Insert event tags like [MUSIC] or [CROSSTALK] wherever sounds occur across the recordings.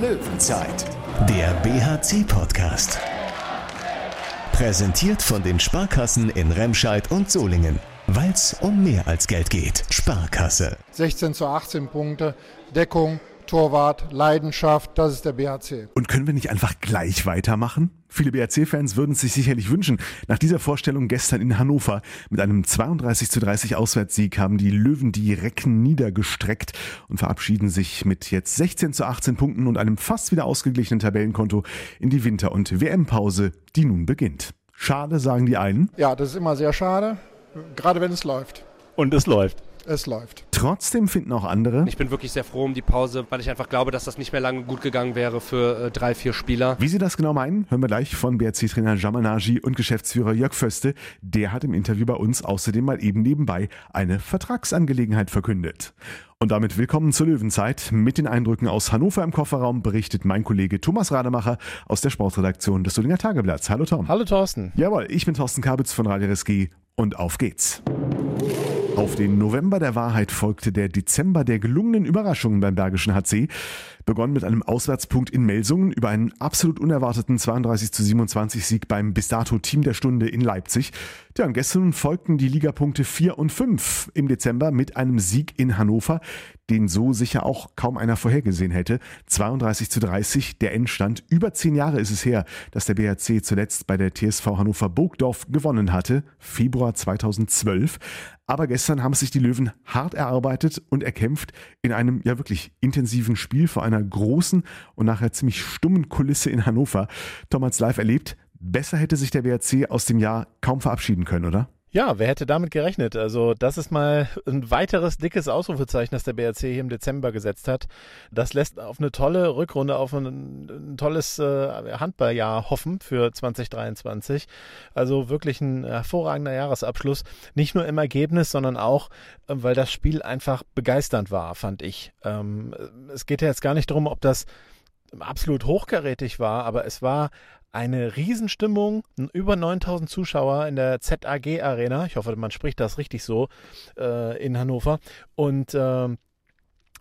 Löwenzeit, der BHC-Podcast. Präsentiert von den Sparkassen in Remscheid und Solingen. Weil es um mehr als Geld geht. Sparkasse. 16 zu 18 Punkte, Deckung, Torwart, Leidenschaft, das ist der BHC. Und können wir nicht einfach gleich weitermachen? Viele BRC-Fans würden es sich sicherlich wünschen. Nach dieser Vorstellung gestern in Hannover mit einem 32 zu 30 Auswärtssieg haben die Löwen die Recken niedergestreckt und verabschieden sich mit jetzt 16 zu 18 Punkten und einem fast wieder ausgeglichenen Tabellenkonto in die Winter- und WM-Pause, die nun beginnt. Schade, sagen die einen. Ja, das ist immer sehr schade, gerade wenn es läuft. Und es läuft. Es läuft. Trotzdem finden auch andere. Ich bin wirklich sehr froh um die Pause, weil ich einfach glaube, dass das nicht mehr lange gut gegangen wäre für äh, drei, vier Spieler. Wie sie das genau meinen, hören wir gleich von BRC-Trainer Jamal Naji und Geschäftsführer Jörg Föste. Der hat im Interview bei uns außerdem mal eben nebenbei eine Vertragsangelegenheit verkündet. Und damit willkommen zur Löwenzeit. Mit den Eindrücken aus Hannover im Kofferraum berichtet mein Kollege Thomas Rademacher aus der Sportredaktion des Solinger Tageblatts. Hallo Tom. Hallo Thorsten. Jawohl, ich bin Thorsten Kabitz von Radio RSG und auf geht's. Auf den November der Wahrheit folgte der Dezember der gelungenen Überraschungen beim Bergischen HC. Begonnen mit einem Auswärtspunkt in Melsungen über einen absolut unerwarteten 32 zu 27 Sieg beim bis dato Team der Stunde in Leipzig. Ja, und gestern folgten die Ligapunkte 4 und 5 im Dezember mit einem Sieg in Hannover, den so sicher auch kaum einer vorhergesehen hätte. 32 zu 30, der Endstand. Über zehn Jahre ist es her, dass der BRC zuletzt bei der TSV Hannover Burgdorf gewonnen hatte. Februar 2012. Aber gestern haben sich die Löwen hart erarbeitet und erkämpft in einem ja wirklich intensiven Spiel vor einer großen und nachher ziemlich stummen Kulisse in Hannover. Tom hat's live erlebt. Besser hätte sich der WRC aus dem Jahr kaum verabschieden können, oder? Ja, wer hätte damit gerechnet? Also das ist mal ein weiteres dickes Ausrufezeichen, das der BRC hier im Dezember gesetzt hat. Das lässt auf eine tolle Rückrunde, auf ein, ein tolles äh, Handballjahr hoffen für 2023. Also wirklich ein hervorragender Jahresabschluss. Nicht nur im Ergebnis, sondern auch, äh, weil das Spiel einfach begeisternd war, fand ich. Ähm, es geht ja jetzt gar nicht darum, ob das absolut hochkarätig war, aber es war eine Riesenstimmung, über 9000 Zuschauer in der ZAG Arena. Ich hoffe, man spricht das richtig so äh, in Hannover. Und äh,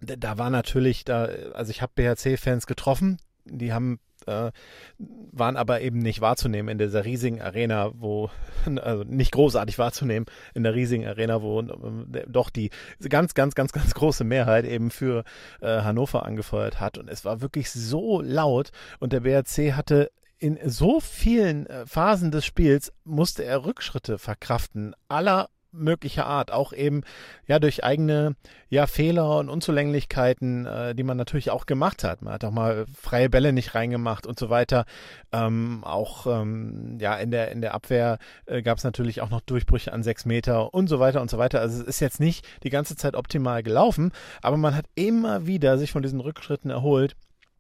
da war natürlich, da, also ich habe BHC-Fans getroffen, die haben äh, waren aber eben nicht wahrzunehmen in dieser riesigen Arena, wo, [LAUGHS] also nicht großartig wahrzunehmen in der riesigen Arena, wo äh, doch die ganz, ganz, ganz, ganz große Mehrheit eben für äh, Hannover angefeuert hat. Und es war wirklich so laut und der BRC hatte in so vielen äh, Phasen des Spiels musste er Rückschritte verkraften, aller möglicher Art, auch eben ja durch eigene ja Fehler und Unzulänglichkeiten, äh, die man natürlich auch gemacht hat. Man hat auch mal freie Bälle nicht reingemacht und so weiter. Ähm, auch ähm, ja in der in der Abwehr äh, gab es natürlich auch noch Durchbrüche an sechs Meter und so weiter und so weiter. Also es ist jetzt nicht die ganze Zeit optimal gelaufen, aber man hat immer wieder sich von diesen Rückschritten erholt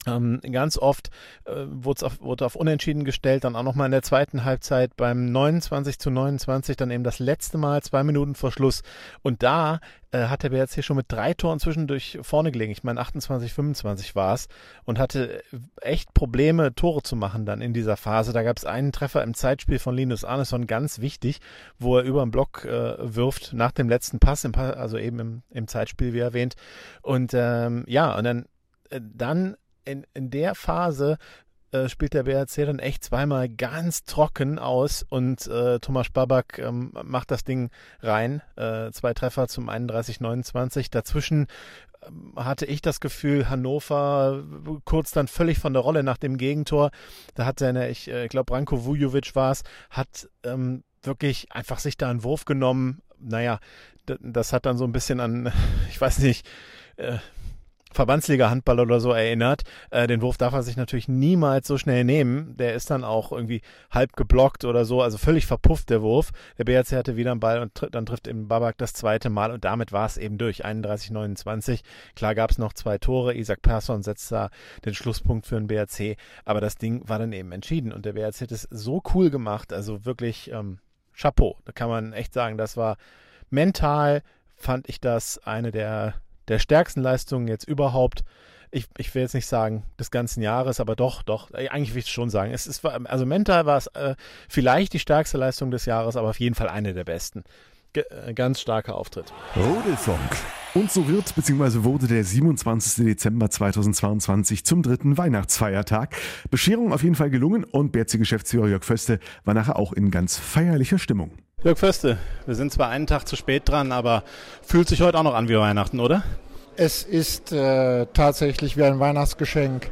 ähm, ganz oft äh, wurde, auf, wurde auf Unentschieden gestellt, dann auch nochmal in der zweiten Halbzeit beim 29 zu 29, dann eben das letzte Mal, zwei Minuten vor Schluss. Und da äh, hat der BRC schon mit drei Toren zwischendurch vorne gelegen. Ich meine, 28, 25 war es und hatte echt Probleme, Tore zu machen dann in dieser Phase. Da gab es einen Treffer im Zeitspiel von Linus Arneson, ganz wichtig, wo er über den Block äh, wirft nach dem letzten Pass, Pass also eben im, im Zeitspiel, wie erwähnt. Und ähm, ja, und dann, äh, dann in, in der Phase äh, spielt der BRC dann echt zweimal ganz trocken aus und äh, Thomas Babak ähm, macht das Ding rein. Äh, zwei Treffer zum 31-29. Dazwischen ähm, hatte ich das Gefühl, Hannover kurz dann völlig von der Rolle nach dem Gegentor. Da hat seine, ich äh, glaube, Branko Vujovic war es, hat ähm, wirklich einfach sich da einen Wurf genommen. Naja, das hat dann so ein bisschen an, [LAUGHS] ich weiß nicht, äh, Verbandsliga Handball oder so erinnert. Äh, den Wurf darf er sich natürlich niemals so schnell nehmen. Der ist dann auch irgendwie halb geblockt oder so, also völlig verpufft der Wurf. Der BRC hatte wieder einen Ball und tr dann trifft eben Babak das zweite Mal und damit war es eben durch. 31-29. Klar gab es noch zwei Tore. Isaac Persson setzt da den Schlusspunkt für den BRC, aber das Ding war dann eben entschieden und der BRC hat es so cool gemacht. Also wirklich ähm, Chapeau. Da kann man echt sagen, das war mental fand ich das eine der der stärksten Leistungen jetzt überhaupt. Ich, ich will jetzt nicht sagen des ganzen Jahres, aber doch, doch, äh, eigentlich will ich es schon sagen. Es ist, also mental war es äh, vielleicht die stärkste Leistung des Jahres, aber auf jeden Fall eine der besten. Äh, ganz starker Auftritt. Rudelfunk. Und so wird bzw. wurde der 27. Dezember 2022 zum dritten Weihnachtsfeiertag. Bescherung auf jeden Fall gelungen und BRC-Geschäftsführer Jörg Föste war nachher auch in ganz feierlicher Stimmung. Jörg Föste, wir sind zwar einen Tag zu spät dran, aber fühlt sich heute auch noch an wie Weihnachten, oder? Es ist äh, tatsächlich wie ein Weihnachtsgeschenk.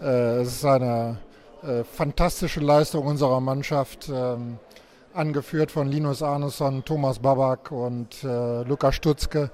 Äh, es ist eine äh, fantastische Leistung unserer Mannschaft, ähm, angeführt von Linus Arneson, Thomas Babak und äh, Lukas Stutzke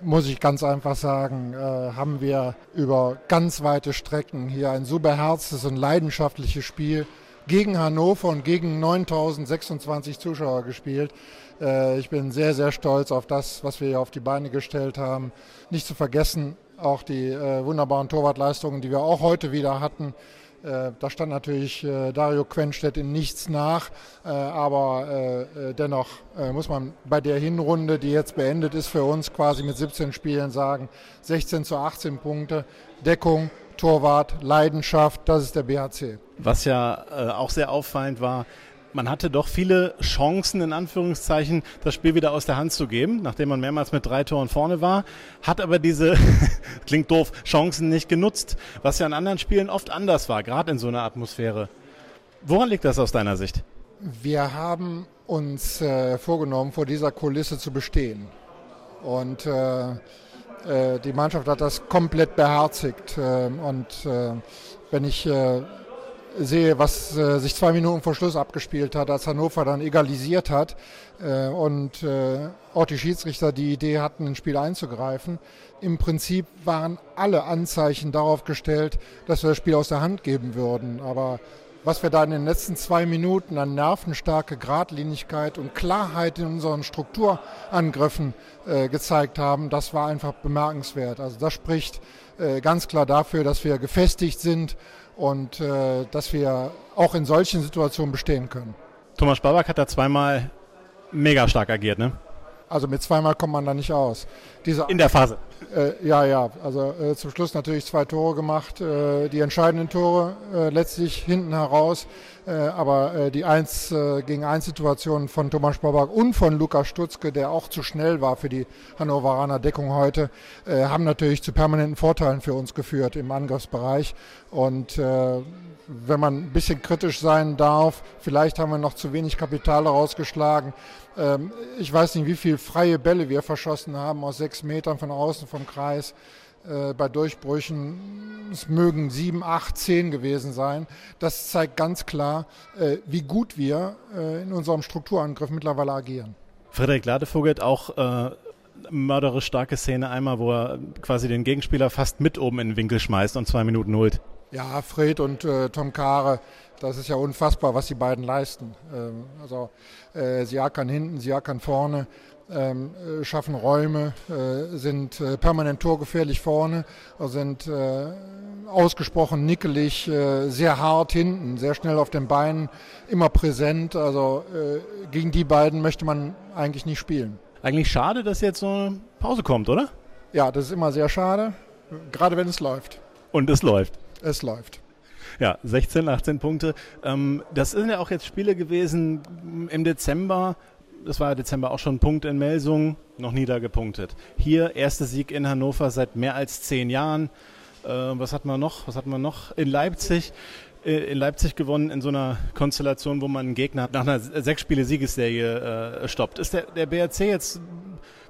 muss ich ganz einfach sagen, äh, haben wir über ganz weite Strecken hier ein so beherztes und leidenschaftliches Spiel gegen Hannover und gegen 9026 Zuschauer gespielt. Äh, ich bin sehr, sehr stolz auf das, was wir hier auf die Beine gestellt haben. Nicht zu vergessen auch die äh, wunderbaren Torwartleistungen, die wir auch heute wieder hatten. Äh, da stand natürlich äh, Dario Quenstedt in nichts nach, äh, aber dennoch muss man bei der Hinrunde, die jetzt beendet ist für uns quasi mit 17 Spielen sagen, 16 zu 18 Punkte, Deckung, Torwart, Leidenschaft, das ist der BHC. Was ja auch sehr auffallend war, man hatte doch viele Chancen, in Anführungszeichen, das Spiel wieder aus der Hand zu geben, nachdem man mehrmals mit drei Toren vorne war, hat aber diese, [LAUGHS] klingt doof, Chancen nicht genutzt, was ja in anderen Spielen oft anders war, gerade in so einer Atmosphäre. Woran liegt das aus deiner Sicht? Wir haben uns äh, vorgenommen, vor dieser Kulisse zu bestehen. Und äh, äh, die Mannschaft hat das komplett beherzigt. Ähm, und äh, wenn ich äh, sehe, was äh, sich zwei Minuten vor Schluss abgespielt hat, als Hannover dann egalisiert hat äh, und äh, auch die Schiedsrichter die Idee hatten, ins Spiel einzugreifen. Im Prinzip waren alle Anzeichen darauf gestellt, dass wir das Spiel aus der Hand geben würden. Aber was wir da in den letzten zwei Minuten an nervenstarke Gradlinigkeit und Klarheit in unseren Strukturangriffen äh, gezeigt haben, das war einfach bemerkenswert. Also das spricht äh, ganz klar dafür, dass wir gefestigt sind und äh, dass wir auch in solchen Situationen bestehen können. Thomas Babak hat da zweimal mega stark agiert, ne? Also mit zweimal kommt man da nicht aus. Diese, in der Phase. Äh, ja, ja. Also äh, zum Schluss natürlich zwei Tore gemacht, äh, die entscheidenden Tore äh, letztlich hinten heraus. Äh, aber äh, die 1 gegen 1 Situation von Thomas Babak und von Lukas Stutzke, der auch zu schnell war für die Hannoveraner Deckung heute, haben natürlich zu permanenten Vorteilen für uns geführt im Angriffsbereich. Und wenn man ein bisschen kritisch sein darf, vielleicht haben wir noch zu wenig Kapital rausgeschlagen. Ähm, ich weiß nicht, wie viele freie Bälle wir verschossen haben aus sechs Metern von außen vom Kreis. Äh, bei Durchbrüchen, es mögen sieben, acht, zehn gewesen sein. Das zeigt ganz klar, äh, wie gut wir äh, in unserem Strukturangriff mittlerweile agieren. Frederik Ladevogel auch äh, mörderisch starke Szene einmal, wo er quasi den Gegenspieler fast mit oben in den Winkel schmeißt und zwei Minuten holt. Ja, Fred und äh, Tom Kare, das ist ja unfassbar, was die beiden leisten. Ähm, also äh, sie ackern hinten, sie ackern vorne, ähm, äh, schaffen Räume, äh, sind äh, permanent torgefährlich vorne, sind äh, ausgesprochen nickelig, sehr hart hinten, sehr schnell auf den Beinen, immer präsent. Also gegen die beiden möchte man eigentlich nicht spielen. Eigentlich schade, dass jetzt so eine Pause kommt, oder? Ja, das ist immer sehr schade, gerade wenn es läuft. Und es läuft. Es läuft. Ja, 16, 18 Punkte. Ähm, das sind ja auch jetzt Spiele gewesen im Dezember. Das war ja Dezember auch schon Punkt in Melsung, noch nie da gepunktet. Hier erster Sieg in Hannover seit mehr als zehn Jahren. Äh, was hat man noch? Was hat man noch? In Leipzig äh, in Leipzig gewonnen in so einer Konstellation, wo man einen Gegner nach einer sechs Spiele Siegesserie äh, stoppt. Ist der, der BRC jetzt,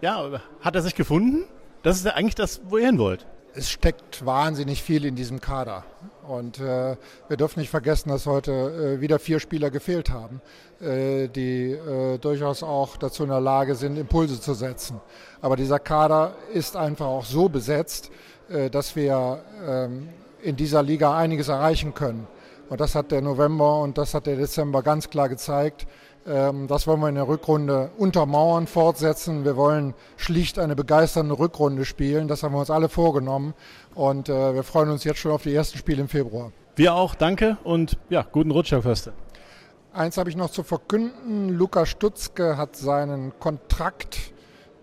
ja, hat er sich gefunden? Das ist ja eigentlich das, wo ihr hin wollt es steckt wahnsinnig viel in diesem Kader. Und äh, wir dürfen nicht vergessen, dass heute äh, wieder vier Spieler gefehlt haben, äh, die äh, durchaus auch dazu in der Lage sind, Impulse zu setzen. Aber dieser Kader ist einfach auch so besetzt, äh, dass wir ähm, in dieser Liga einiges erreichen können. Und das hat der November und das hat der Dezember ganz klar gezeigt. Ähm, das wollen wir in der Rückrunde untermauern, fortsetzen. Wir wollen schlicht eine begeisternde Rückrunde spielen. Das haben wir uns alle vorgenommen. Und äh, wir freuen uns jetzt schon auf die ersten Spiele im Februar. Wir auch, danke und ja, guten Rutsch, Herr Förster. Eins habe ich noch zu verkünden. Lukas Stutzke hat seinen Kontrakt,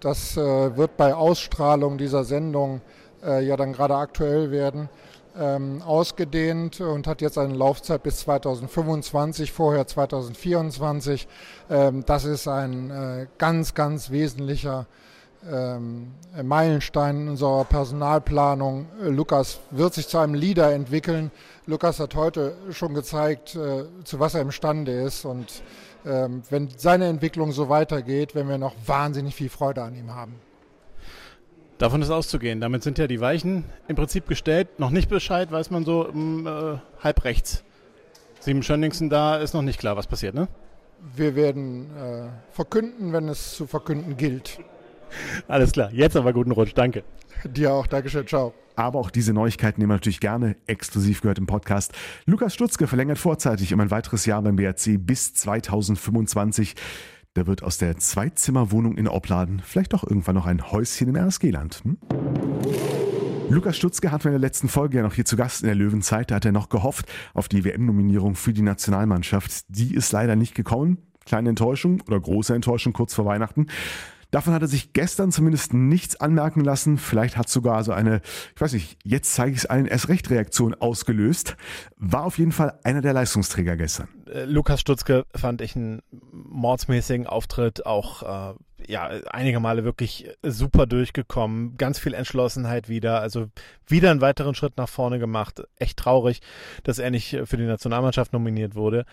das äh, wird bei Ausstrahlung dieser Sendung äh, ja dann gerade aktuell werden, ähm, ausgedehnt und hat jetzt eine Laufzeit bis 2025, vorher 2024. Ähm, das ist ein äh, ganz, ganz wesentlicher ähm, Meilenstein in unserer Personalplanung. Lukas wird sich zu einem Leader entwickeln. Lukas hat heute schon gezeigt, äh, zu was er imstande ist. Und ähm, wenn seine Entwicklung so weitergeht, werden wir noch wahnsinnig viel Freude an ihm haben. Davon ist auszugehen. Damit sind ja die Weichen im Prinzip gestellt. Noch nicht Bescheid, weiß man so um, äh, halb rechts. Sieben Schönningsen, da ist noch nicht klar, was passiert, ne? Wir werden äh, verkünden, wenn es zu verkünden gilt. Alles klar, jetzt aber guten Rutsch, danke. Dir auch, Dankeschön, ciao. Aber auch diese Neuigkeiten nehmen wir natürlich gerne exklusiv gehört im Podcast. Lukas Stutzke verlängert vorzeitig um ein weiteres Jahr beim BRC bis 2025. Da wird aus der Zweizimmerwohnung in Opladen vielleicht doch irgendwann noch ein Häuschen im RSG-Land. Hm? Lukas Stutzke hatten wir in der letzten Folge ja noch hier zu Gast in der Löwenzeit. Da hat er noch gehofft auf die WM-Nominierung für die Nationalmannschaft. Die ist leider nicht gekommen. Kleine Enttäuschung oder große Enttäuschung kurz vor Weihnachten. Davon hat er sich gestern zumindest nichts anmerken lassen. Vielleicht hat sogar so eine, ich weiß nicht, jetzt zeige ich es allen erst recht Reaktion ausgelöst. War auf jeden Fall einer der Leistungsträger gestern. Äh, Lukas Stutzke fand ich einen mordsmäßigen Auftritt, auch äh, ja, einige Male wirklich super durchgekommen, ganz viel Entschlossenheit wieder, also wieder einen weiteren Schritt nach vorne gemacht. Echt traurig, dass er nicht für die Nationalmannschaft nominiert wurde.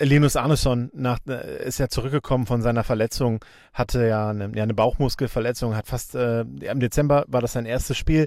Linus Arneson nach, äh, ist ja zurückgekommen von seiner Verletzung, hatte ja eine, ja eine Bauchmuskelverletzung, hat fast äh, im Dezember war das sein erstes Spiel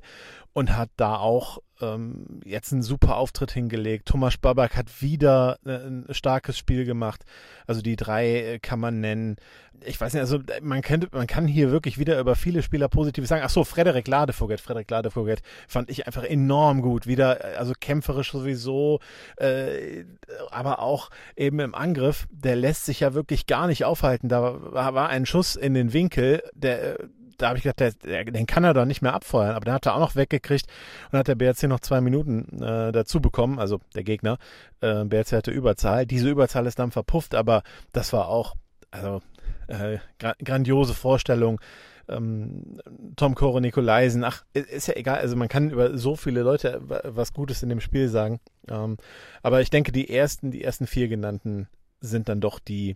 und hat da auch ähm, jetzt einen super Auftritt hingelegt. Thomas Babak hat wieder äh, ein starkes Spiel gemacht. Also die drei äh, kann man nennen. Ich weiß nicht, also man, kennt, man kann hier wirklich wieder über viele Spieler positiv sagen. Ach so, Frederik Ladevogel, Frederik Ladevogel fand ich einfach enorm gut. Wieder, äh, also kämpferisch sowieso, äh, aber auch eben im Angriff. Der lässt sich ja wirklich gar nicht aufhalten. Da war ein Schuss in den Winkel, der da habe ich gedacht, der, der, den kann er doch nicht mehr abfeuern, aber den hat er auch noch weggekriegt und hat der BRC noch zwei Minuten äh, dazu bekommen, also der Gegner. Äh, BRC hatte Überzahl. Diese Überzahl ist dann verpufft, aber das war auch also äh, gra grandiose Vorstellung. Ähm, Tom Kore, Nikolaisen, ach, ist ja egal, also man kann über so viele Leute was Gutes in dem Spiel sagen. Ähm, aber ich denke, die ersten, die ersten vier genannten sind dann doch die,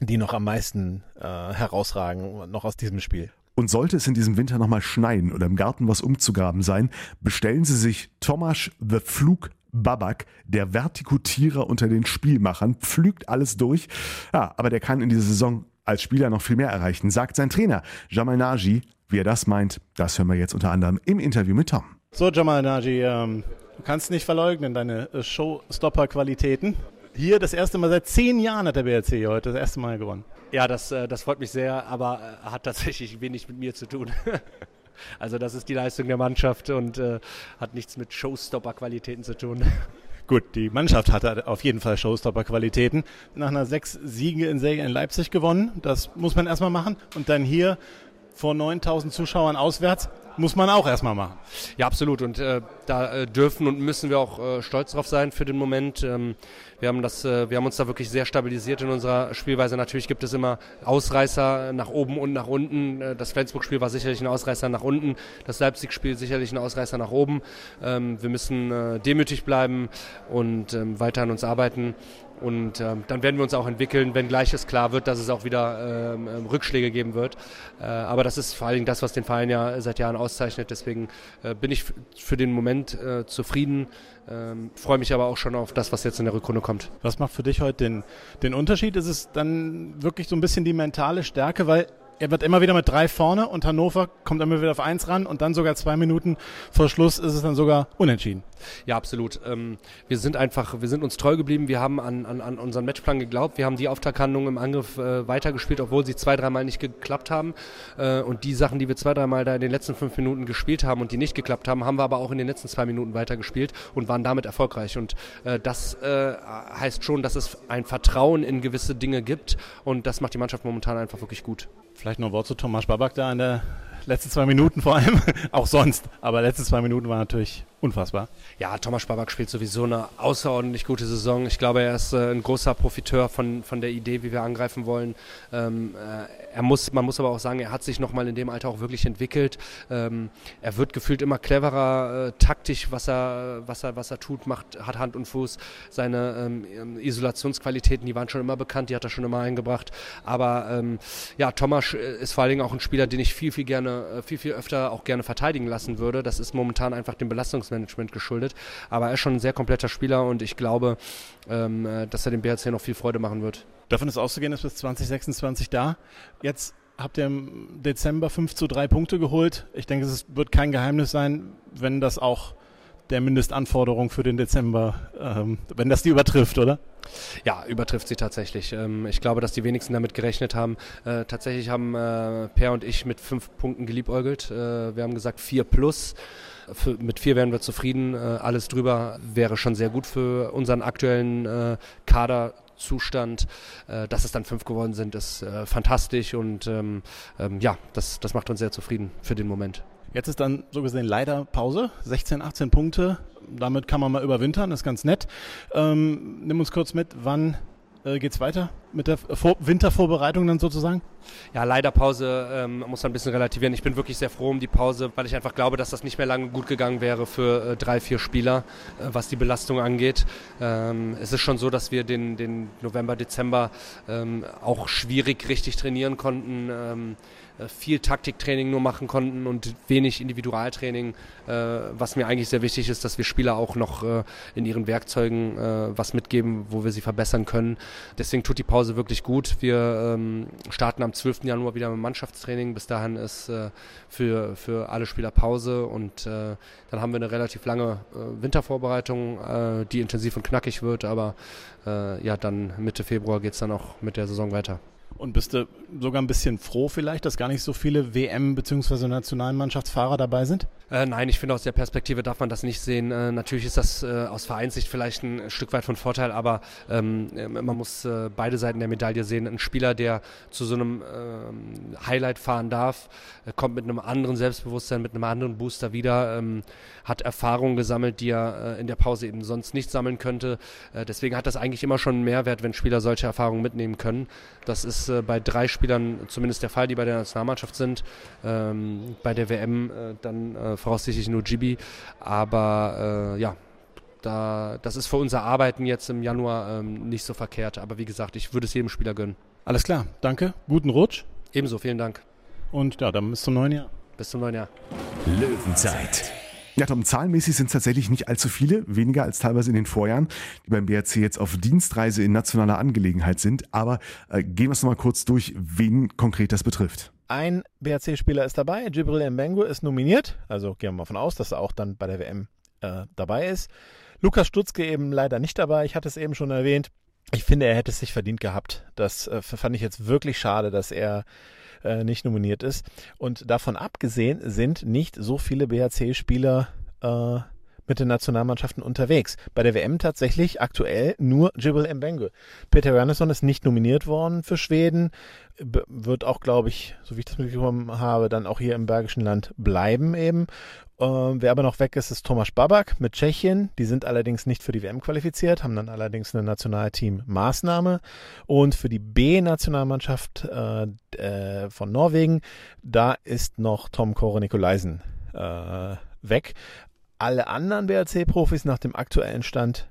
die noch am meisten äh, herausragen, noch aus diesem Spiel. Und sollte es in diesem Winter nochmal schneien oder im Garten was umzugraben sein, bestellen Sie sich Tomasz the Flug Babak, der Vertikutierer unter den Spielmachern, pflügt alles durch. Ja, aber der kann in dieser Saison als Spieler noch viel mehr erreichen, sagt sein Trainer Jamal Naji. Wie er das meint, das hören wir jetzt unter anderem im Interview mit Tom. So, Jamal Naji, ähm, du kannst nicht verleugnen deine äh, Showstopper-Qualitäten. Hier das erste Mal seit zehn Jahren hat der BRC heute das erste Mal gewonnen. Ja, das, äh, das freut mich sehr, aber äh, hat tatsächlich wenig mit mir zu tun. [LAUGHS] also das ist die Leistung der Mannschaft und äh, hat nichts mit Showstopper-Qualitäten zu tun. [LAUGHS] Gut, die Mannschaft hatte auf jeden Fall Showstopper-Qualitäten. Nach einer sechs Siege in Serie in Leipzig gewonnen. Das muss man erstmal machen. Und dann hier vor 9000 Zuschauern auswärts muss man auch erstmal machen. Ja, absolut. Und äh, da äh, dürfen und müssen wir auch äh, stolz drauf sein für den Moment. Ähm, wir haben das, äh, wir haben uns da wirklich sehr stabilisiert in unserer Spielweise. Natürlich gibt es immer Ausreißer nach oben und nach unten. Äh, das Flensburg-Spiel war sicherlich ein Ausreißer nach unten. Das Leipzig-Spiel sicherlich ein Ausreißer nach oben. Ähm, wir müssen äh, demütig bleiben und ähm, weiter an uns arbeiten. Und ähm, dann werden wir uns auch entwickeln, wenn gleich es klar wird, dass es auch wieder ähm, ähm, Rückschläge geben wird. Äh, aber das ist vor allen Dingen das, was den Verein ja seit Jahren auszeichnet. Deswegen äh, bin ich für den Moment äh, zufrieden, ähm, freue mich aber auch schon auf das, was jetzt in der Rückrunde kommt. Was macht für dich heute den, den Unterschied? Ist es dann wirklich so ein bisschen die mentale Stärke, weil er wird immer wieder mit drei vorne und Hannover kommt immer wieder auf eins ran und dann sogar zwei Minuten vor Schluss ist es dann sogar unentschieden. Ja, absolut. Ähm, wir sind einfach, wir sind uns treu geblieben. Wir haben an, an, an unseren Matchplan geglaubt. Wir haben die Auftakthandlung im Angriff äh, weitergespielt, obwohl sie zwei, dreimal nicht geklappt haben. Äh, und die Sachen, die wir zwei, dreimal da in den letzten fünf Minuten gespielt haben und die nicht geklappt haben, haben wir aber auch in den letzten zwei Minuten weitergespielt und waren damit erfolgreich. Und äh, das äh, heißt schon, dass es ein Vertrauen in gewisse Dinge gibt und das macht die Mannschaft momentan einfach wirklich gut. Vielleicht noch ein Wort zu Thomas Babak da an der letzte zwei Minuten vor allem, [LAUGHS] auch sonst. Aber letzte zwei Minuten war natürlich unfassbar. Ja, Thomas Spabak spielt sowieso eine außerordentlich gute Saison. Ich glaube, er ist äh, ein großer Profiteur von, von der Idee, wie wir angreifen wollen. Ähm, äh, er muss, man muss aber auch sagen, er hat sich nochmal in dem Alter auch wirklich entwickelt. Ähm, er wird gefühlt immer cleverer, äh, taktisch, was er, was, er, was er tut, macht, hat Hand und Fuß. Seine ähm, Isolationsqualitäten, die waren schon immer bekannt, die hat er schon immer eingebracht. Aber ähm, ja, Thomas äh, ist vor allen Dingen auch ein Spieler, den ich viel, viel gerne, äh, viel, viel öfter auch gerne verteidigen lassen würde. Das ist momentan einfach dem Belastungsmanagement geschuldet. Aber er ist schon ein sehr kompletter Spieler und ich glaube, ähm, äh, dass er dem BHC noch viel Freude machen wird. Davon ist auszugehen, ist bis 2026 da. Jetzt habt ihr im Dezember 5 zu 3 Punkte geholt. Ich denke, es wird kein Geheimnis sein, wenn das auch der Mindestanforderung für den Dezember, ähm, wenn das die übertrifft, oder? Ja, übertrifft sie tatsächlich. Ähm, ich glaube, dass die wenigsten damit gerechnet haben. Äh, tatsächlich haben äh, Per und ich mit fünf Punkten geliebäugelt. Äh, wir haben gesagt vier plus. Für, mit vier wären wir zufrieden. Äh, alles drüber wäre schon sehr gut für unseren aktuellen äh, Kader Zustand. Äh, dass es dann fünf geworden sind, ist fantastisch und ähm, ähm, ja, das, das macht uns sehr zufrieden für den Moment. Jetzt ist dann so gesehen leider Pause, 16, 18 Punkte. Damit kann man mal überwintern, ist ganz nett. Ähm, nimm uns kurz mit, wann äh, es weiter mit der Vor Wintervorbereitung dann sozusagen? Ja, leider Pause ähm, muss man ein bisschen relativieren. Ich bin wirklich sehr froh um die Pause, weil ich einfach glaube, dass das nicht mehr lange gut gegangen wäre für äh, drei, vier Spieler, äh, was die Belastung angeht. Ähm, es ist schon so, dass wir den, den November, Dezember ähm, auch schwierig richtig trainieren konnten. Äh, viel Taktiktraining nur machen konnten und wenig Individualtraining, äh, was mir eigentlich sehr wichtig ist, dass wir Spieler auch noch äh, in ihren Werkzeugen was mitgeben, wo wir sie verbessern können. Deswegen tut die Pause wirklich gut. Wir ähm, starten am 12. Januar wieder mit Mannschaftstraining. Bis dahin ist für, für alle Spieler Pause und dann haben wir eine relativ lange Wintervorbereitung, die intensiv und knackig wird, aber ja, dann Mitte Februar geht es dann auch mit der Saison weiter. Und bist du sogar ein bisschen froh vielleicht, dass gar nicht so viele WM- bzw. Nationalmannschaftsfahrer dabei sind? Äh, nein, ich finde aus der Perspektive darf man das nicht sehen. Äh, natürlich ist das äh, aus Vereinssicht vielleicht ein Stück weit von Vorteil, aber ähm, man muss äh, beide Seiten der Medaille sehen. Ein Spieler, der zu so einem ähm, Highlight fahren darf, äh, kommt mit einem anderen Selbstbewusstsein, mit einem anderen Booster wieder, ähm, hat Erfahrungen gesammelt, die er äh, in der Pause eben sonst nicht sammeln könnte. deswegen hat das eigentlich immer schon einen Mehrwert, wenn Spieler solche Erfahrungen mitnehmen können. Das ist bei drei Spielern zumindest der Fall, die bei der Nationalmannschaft sind. Ähm, bei der WM dann voraussichtlich nur Gibi. Aber äh, ja, da, das ist für unser Arbeiten jetzt im Januar ähm, nicht so verkehrt. Aber wie gesagt, ich würde es jedem Spieler gönnen. Alles klar, danke. Guten Rutsch. Ebenso, vielen Dank. Und ja, dann bis zum neuen Jahr. Bis zum neuen Jahr. Löwenzeit. Ja, Tom, zahlenmäßig sind es tatsächlich nicht allzu viele, weniger als teilweise in den Vorjahren, die beim BRC jetzt auf Dienstreise in nationaler Angelegenheit sind. Aber äh, gehen wir es nochmal kurz durch, wen konkret das betrifft. Ein BRC-Spieler ist dabei, Jibril Mbengu ist nominiert, also gehen wir mal von aus, dass er auch dann bei der WM äh, dabei ist. Lukas Stutzke eben leider nicht dabei, ich hatte es eben schon erwähnt. Ich finde, er hätte es sich verdient gehabt. Das äh, fand ich jetzt wirklich schade, dass er äh, nicht nominiert ist. Und davon abgesehen sind nicht so viele BHC-Spieler äh, mit den Nationalmannschaften unterwegs. Bei der WM tatsächlich aktuell nur Jibril Mbenge. Peter Wernersson ist nicht nominiert worden für Schweden, wird auch, glaube ich, so wie ich das mitbekommen habe, dann auch hier im Bergischen Land bleiben eben. Ähm, wer aber noch weg ist, ist Thomas Babak mit Tschechien. Die sind allerdings nicht für die WM qualifiziert, haben dann allerdings eine Nationalteam-Maßnahme. Und für die B-Nationalmannschaft äh, äh, von Norwegen, da ist noch Tom Kore Nikolaisen äh, weg. Alle anderen BRC-Profis nach dem aktuellen Stand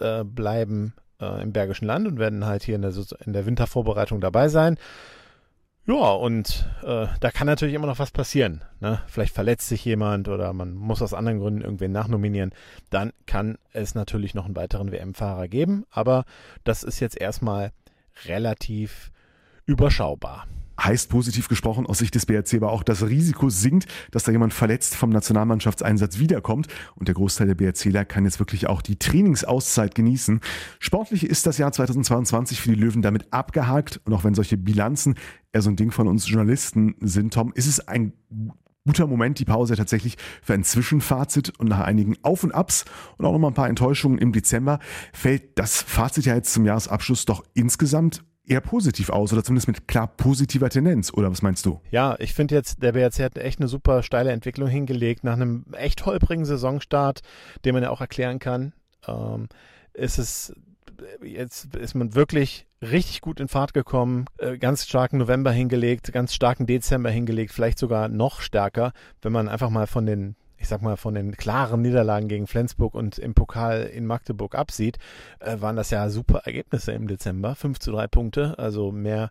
äh, bleiben äh, im Bergischen Land und werden halt hier in der, in der Wintervorbereitung dabei sein. Ja, und äh, da kann natürlich immer noch was passieren. Ne? Vielleicht verletzt sich jemand oder man muss aus anderen Gründen irgendwen nachnominieren. Dann kann es natürlich noch einen weiteren WM-Fahrer geben. Aber das ist jetzt erstmal relativ überschaubar heißt positiv gesprochen aus Sicht des BRC aber auch, das Risiko sinkt, dass da jemand verletzt vom Nationalmannschaftseinsatz wiederkommt. Und der Großteil der BRCler kann jetzt wirklich auch die Trainingsauszeit genießen. Sportlich ist das Jahr 2022 für die Löwen damit abgehakt. Und auch wenn solche Bilanzen eher so ein Ding von uns Journalisten sind, Tom, ist es ein guter Moment, die Pause tatsächlich für ein Zwischenfazit und nach einigen Auf und Abs und auch nochmal ein paar Enttäuschungen im Dezember. Fällt das Fazit ja jetzt zum Jahresabschluss doch insgesamt eher positiv aus oder zumindest mit klar positiver Tendenz, oder was meinst du? Ja, ich finde jetzt, der BRC hat echt eine super steile Entwicklung hingelegt nach einem echt holprigen Saisonstart, den man ja auch erklären kann. Ähm, ist es jetzt ist man wirklich richtig gut in Fahrt gekommen, äh, ganz starken November hingelegt, ganz starken Dezember hingelegt, vielleicht sogar noch stärker, wenn man einfach mal von den ich sag mal, von den klaren Niederlagen gegen Flensburg und im Pokal in Magdeburg absieht, äh, waren das ja super Ergebnisse im Dezember. 5 zu 3 Punkte, also mehr,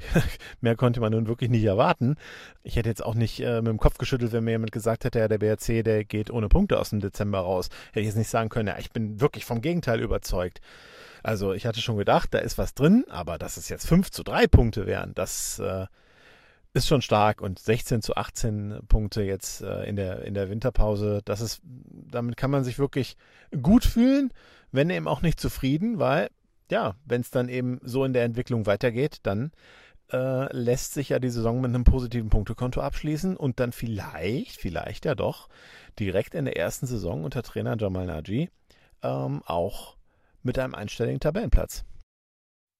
[LAUGHS] mehr konnte man nun wirklich nicht erwarten. Ich hätte jetzt auch nicht äh, mit dem Kopf geschüttelt, wenn mir jemand gesagt hätte, ja, der BRC, der geht ohne Punkte aus dem Dezember raus. Hätte ich jetzt nicht sagen können, ja, ich bin wirklich vom Gegenteil überzeugt. Also ich hatte schon gedacht, da ist was drin, aber dass es jetzt 5 zu 3 Punkte wären, das äh, ist schon stark und 16 zu 18 Punkte jetzt äh, in, der, in der Winterpause, das ist, damit kann man sich wirklich gut fühlen, wenn eben auch nicht zufrieden, weil ja, wenn es dann eben so in der Entwicklung weitergeht, dann äh, lässt sich ja die Saison mit einem positiven Punktekonto abschließen und dann vielleicht, vielleicht ja doch, direkt in der ersten Saison unter Trainer Jamal Naji ähm, auch mit einem einstelligen Tabellenplatz.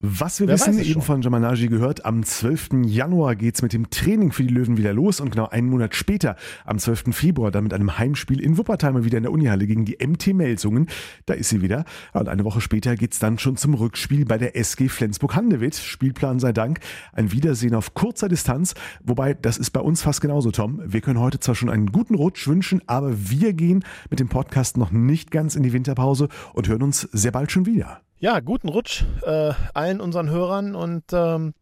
Was wir Wer wissen, eben von Jamanaji gehört, am 12. Januar geht's mit dem Training für die Löwen wieder los und genau einen Monat später, am 12. Februar, dann mit einem Heimspiel in Wuppertal mal wieder in der Unihalle gegen die MT Melsungen. Da ist sie wieder. Und eine Woche später geht's dann schon zum Rückspiel bei der SG Flensburg-Handewitt. Spielplan sei Dank. Ein Wiedersehen auf kurzer Distanz. Wobei, das ist bei uns fast genauso, Tom. Wir können heute zwar schon einen guten Rutsch wünschen, aber wir gehen mit dem Podcast noch nicht ganz in die Winterpause und hören uns sehr bald schon wieder. Ja, guten Rutsch äh, allen unseren Hörern und ähm,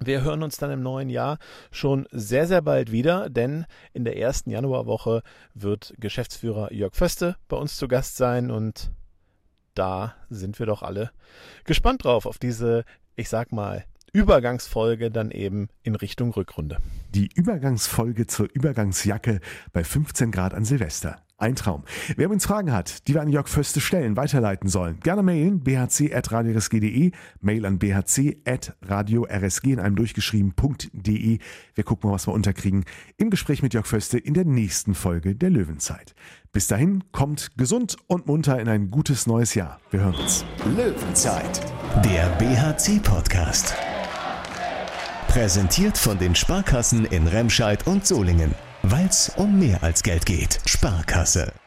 wir hören uns dann im neuen Jahr schon sehr, sehr bald wieder, denn in der ersten Januarwoche wird Geschäftsführer Jörg Föste bei uns zu Gast sein und da sind wir doch alle gespannt drauf auf diese, ich sag mal, Übergangsfolge dann eben in Richtung Rückrunde. Die Übergangsfolge zur Übergangsjacke bei 15 Grad an Silvester. Ein Traum. Wer uns Fragen hat, die wir an Jörg Föste stellen, weiterleiten sollen, gerne mailen bhc.radiorsg.de, mail an bhc.radiorsg in einem durchgeschrieben.de. Wir gucken mal, was wir unterkriegen im Gespräch mit Jörg Föste in der nächsten Folge der Löwenzeit. Bis dahin, kommt gesund und munter in ein gutes neues Jahr. Wir hören uns. Löwenzeit, der BHC-Podcast. Präsentiert von den Sparkassen in Remscheid und Solingen. Weil es um mehr als Geld geht. Sparkasse.